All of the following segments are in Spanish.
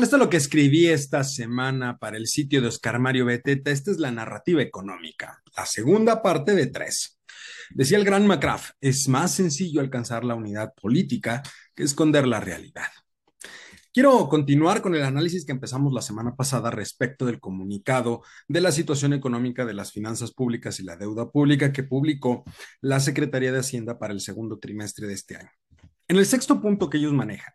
Esto es lo que escribí esta semana para el sitio de Oscar Mario Beteta. Esta es la narrativa económica, la segunda parte de tres. Decía el gran McCraft, es más sencillo alcanzar la unidad política que esconder la realidad. Quiero continuar con el análisis que empezamos la semana pasada respecto del comunicado de la situación económica de las finanzas públicas y la deuda pública que publicó la Secretaría de Hacienda para el segundo trimestre de este año. En el sexto punto que ellos manejan,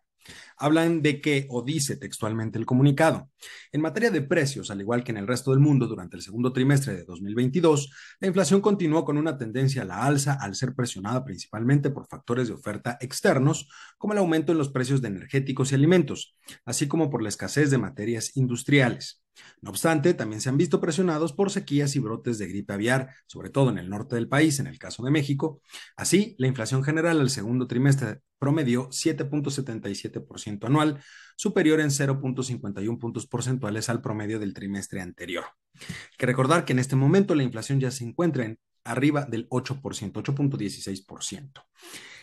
hablan de que, o dice textualmente el comunicado, en materia de precios, al igual que en el resto del mundo durante el segundo trimestre de 2022, la inflación continuó con una tendencia a la alza al ser presionada principalmente por factores de oferta externos, como el aumento en los precios de energéticos y alimentos, así como por la escasez de materias industriales. No obstante, también se han visto presionados por sequías y brotes de gripe aviar, sobre todo en el norte del país, en el caso de México. Así, la inflación general al segundo trimestre promedió 7.77% anual, superior en 0.51 puntos porcentuales al promedio del trimestre anterior. Hay que recordar que en este momento la inflación ya se encuentra en arriba del 8%, 8.16%.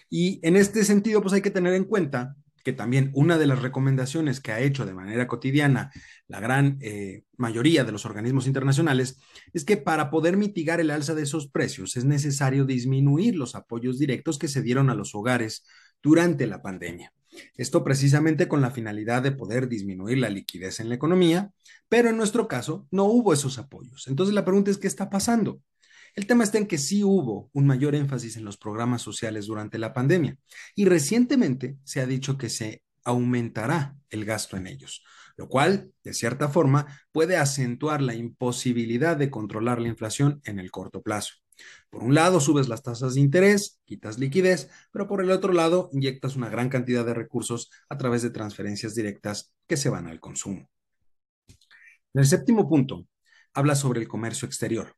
Y en este sentido, pues hay que tener en cuenta que también una de las recomendaciones que ha hecho de manera cotidiana la gran eh, mayoría de los organismos internacionales es que para poder mitigar el alza de esos precios es necesario disminuir los apoyos directos que se dieron a los hogares durante la pandemia. Esto precisamente con la finalidad de poder disminuir la liquidez en la economía, pero en nuestro caso no hubo esos apoyos. Entonces la pregunta es, ¿qué está pasando? El tema está en que sí hubo un mayor énfasis en los programas sociales durante la pandemia y recientemente se ha dicho que se aumentará el gasto en ellos, lo cual, de cierta forma, puede acentuar la imposibilidad de controlar la inflación en el corto plazo. Por un lado, subes las tasas de interés, quitas liquidez, pero por el otro lado, inyectas una gran cantidad de recursos a través de transferencias directas que se van al consumo. El séptimo punto, habla sobre el comercio exterior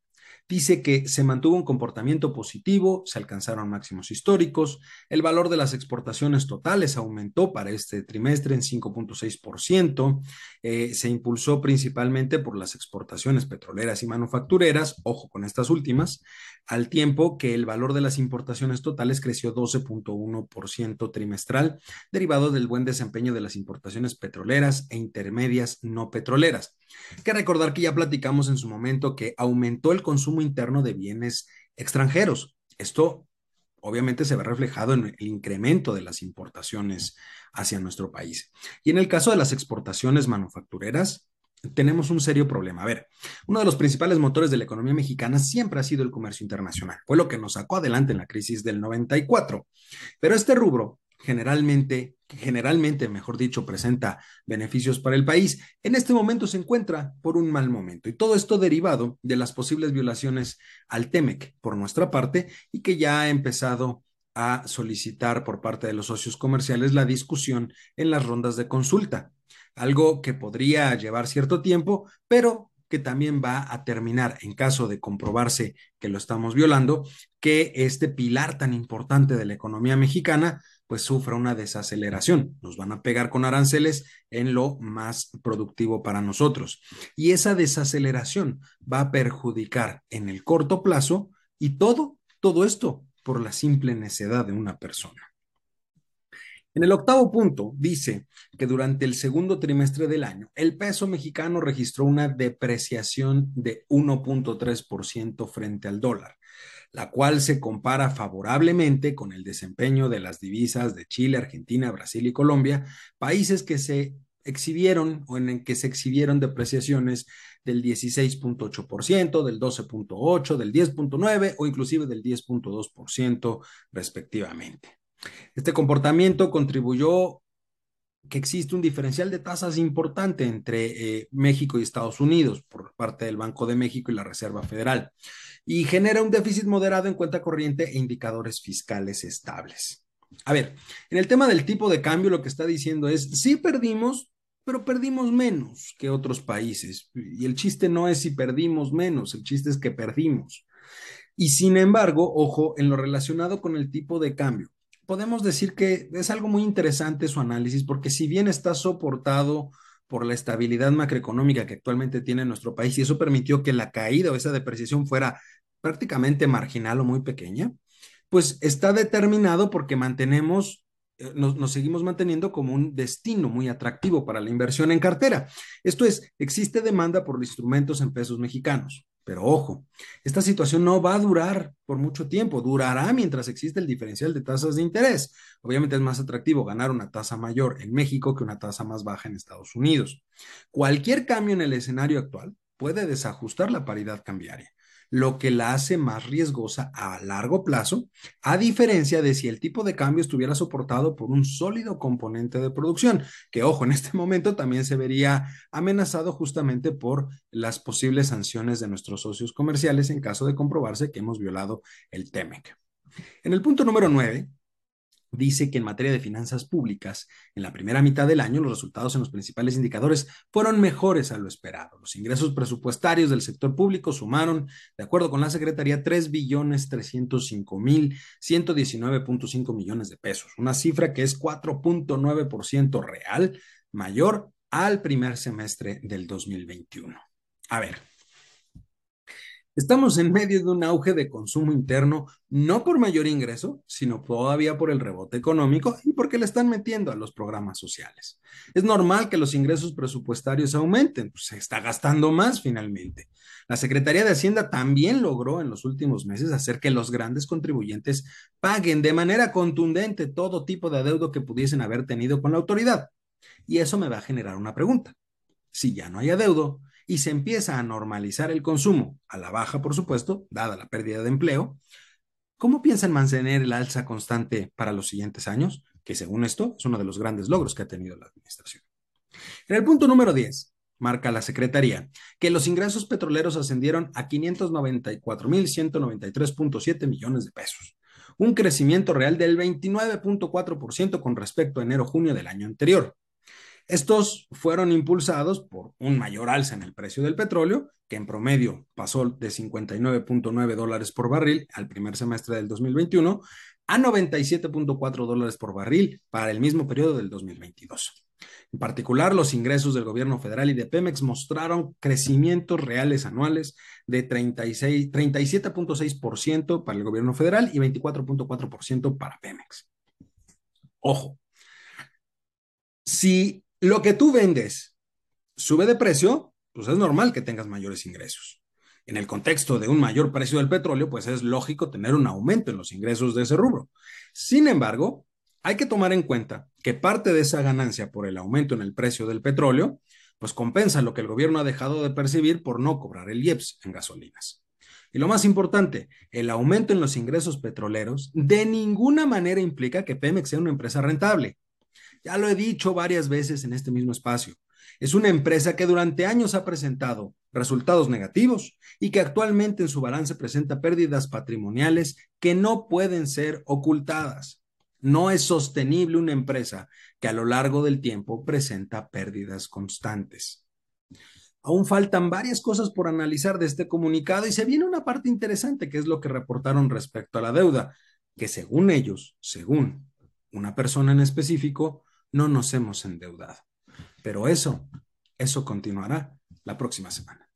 dice que se mantuvo un comportamiento positivo, se alcanzaron máximos históricos, el valor de las exportaciones totales aumentó para este trimestre en 5.6%, eh, se impulsó principalmente por las exportaciones petroleras y manufactureras, ojo con estas últimas, al tiempo que el valor de las importaciones totales creció 12.1% trimestral, derivado del buen desempeño de las importaciones petroleras e intermedias no petroleras. Que recordar que ya platicamos en su momento que aumentó el consumo interno de bienes extranjeros. Esto obviamente se ve reflejado en el incremento de las importaciones hacia nuestro país. Y en el caso de las exportaciones manufactureras, tenemos un serio problema. A ver, uno de los principales motores de la economía mexicana siempre ha sido el comercio internacional. Fue lo que nos sacó adelante en la crisis del 94. Pero este rubro generalmente, generalmente, mejor dicho, presenta beneficios para el país, en este momento se encuentra por un mal momento. Y todo esto derivado de las posibles violaciones al TEMEC por nuestra parte y que ya ha empezado a solicitar por parte de los socios comerciales la discusión en las rondas de consulta, algo que podría llevar cierto tiempo, pero que también va a terminar, en caso de comprobarse que lo estamos violando, que este pilar tan importante de la economía mexicana pues sufra una desaceleración. Nos van a pegar con aranceles en lo más productivo para nosotros. Y esa desaceleración va a perjudicar en el corto plazo y todo, todo esto por la simple necedad de una persona. En el octavo punto dice que durante el segundo trimestre del año, el peso mexicano registró una depreciación de 1.3% frente al dólar la cual se compara favorablemente con el desempeño de las divisas de Chile, Argentina, Brasil y Colombia, países que se exhibieron o en el que se exhibieron depreciaciones del 16.8%, del 12.8%, del 10.9% o inclusive del 10.2% respectivamente. Este comportamiento contribuyó que existe un diferencial de tasas importante entre eh, México y Estados Unidos por parte del Banco de México y la Reserva Federal y genera un déficit moderado en cuenta corriente e indicadores fiscales estables. A ver, en el tema del tipo de cambio lo que está diciendo es, sí perdimos, pero perdimos menos que otros países. Y el chiste no es si perdimos menos, el chiste es que perdimos. Y sin embargo, ojo, en lo relacionado con el tipo de cambio, podemos decir que es algo muy interesante su análisis, porque si bien está soportado por la estabilidad macroeconómica que actualmente tiene nuestro país, y eso permitió que la caída o esa depreciación fuera prácticamente marginal o muy pequeña, pues está determinado porque mantenemos eh, nos, nos, seguimos manteniendo como un destino muy atractivo para la inversión en cartera. Esto es, existe demanda por instrumentos en pesos mexicanos. Pero ojo, esta situación no va a durar por mucho tiempo, durará mientras existe el diferencial de tasas de interés. Obviamente es más atractivo ganar una tasa mayor en México que una tasa más baja en Estados Unidos. Cualquier cambio en el escenario actual puede desajustar la paridad cambiaria lo que la hace más riesgosa a largo plazo, a diferencia de si el tipo de cambio estuviera soportado por un sólido componente de producción, que ojo, en este momento también se vería amenazado justamente por las posibles sanciones de nuestros socios comerciales en caso de comprobarse que hemos violado el TEMEC. En el punto número 9, dice que en materia de finanzas públicas, en la primera mitad del año los resultados en los principales indicadores fueron mejores a lo esperado. Los ingresos presupuestarios del sector público sumaron, de acuerdo con la Secretaría, 3 billones 305 mil 119.5 millones de pesos, una cifra que es 4.9% real, mayor al primer semestre del 2021. A ver, Estamos en medio de un auge de consumo interno, no por mayor ingreso, sino todavía por el rebote económico y porque le están metiendo a los programas sociales. Es normal que los ingresos presupuestarios aumenten, pues se está gastando más finalmente. La Secretaría de Hacienda también logró en los últimos meses hacer que los grandes contribuyentes paguen de manera contundente todo tipo de adeudo que pudiesen haber tenido con la autoridad. Y eso me va a generar una pregunta. Si ya no hay adeudo, y se empieza a normalizar el consumo, a la baja, por supuesto, dada la pérdida de empleo, ¿cómo piensan mantener el alza constante para los siguientes años? Que según esto es uno de los grandes logros que ha tenido la administración. En el punto número 10, marca la Secretaría, que los ingresos petroleros ascendieron a 594.193.7 millones de pesos, un crecimiento real del 29.4% con respecto a enero-junio del año anterior. Estos fueron impulsados por un mayor alza en el precio del petróleo, que en promedio pasó de 59.9 dólares por barril al primer semestre del 2021 a 97.4 dólares por barril para el mismo periodo del 2022. En particular, los ingresos del gobierno federal y de Pemex mostraron crecimientos reales anuales de 37.6% para el gobierno federal y 24.4% para Pemex. Ojo, si lo que tú vendes sube de precio, pues es normal que tengas mayores ingresos. En el contexto de un mayor precio del petróleo, pues es lógico tener un aumento en los ingresos de ese rubro. Sin embargo, hay que tomar en cuenta que parte de esa ganancia por el aumento en el precio del petróleo, pues compensa lo que el gobierno ha dejado de percibir por no cobrar el IEPS en gasolinas. Y lo más importante, el aumento en los ingresos petroleros de ninguna manera implica que Pemex sea una empresa rentable. Ya lo he dicho varias veces en este mismo espacio. Es una empresa que durante años ha presentado resultados negativos y que actualmente en su balance presenta pérdidas patrimoniales que no pueden ser ocultadas. No es sostenible una empresa que a lo largo del tiempo presenta pérdidas constantes. Aún faltan varias cosas por analizar de este comunicado y se viene una parte interesante que es lo que reportaron respecto a la deuda, que según ellos, según una persona en específico, no nos hemos endeudado. Pero eso, eso continuará la próxima semana.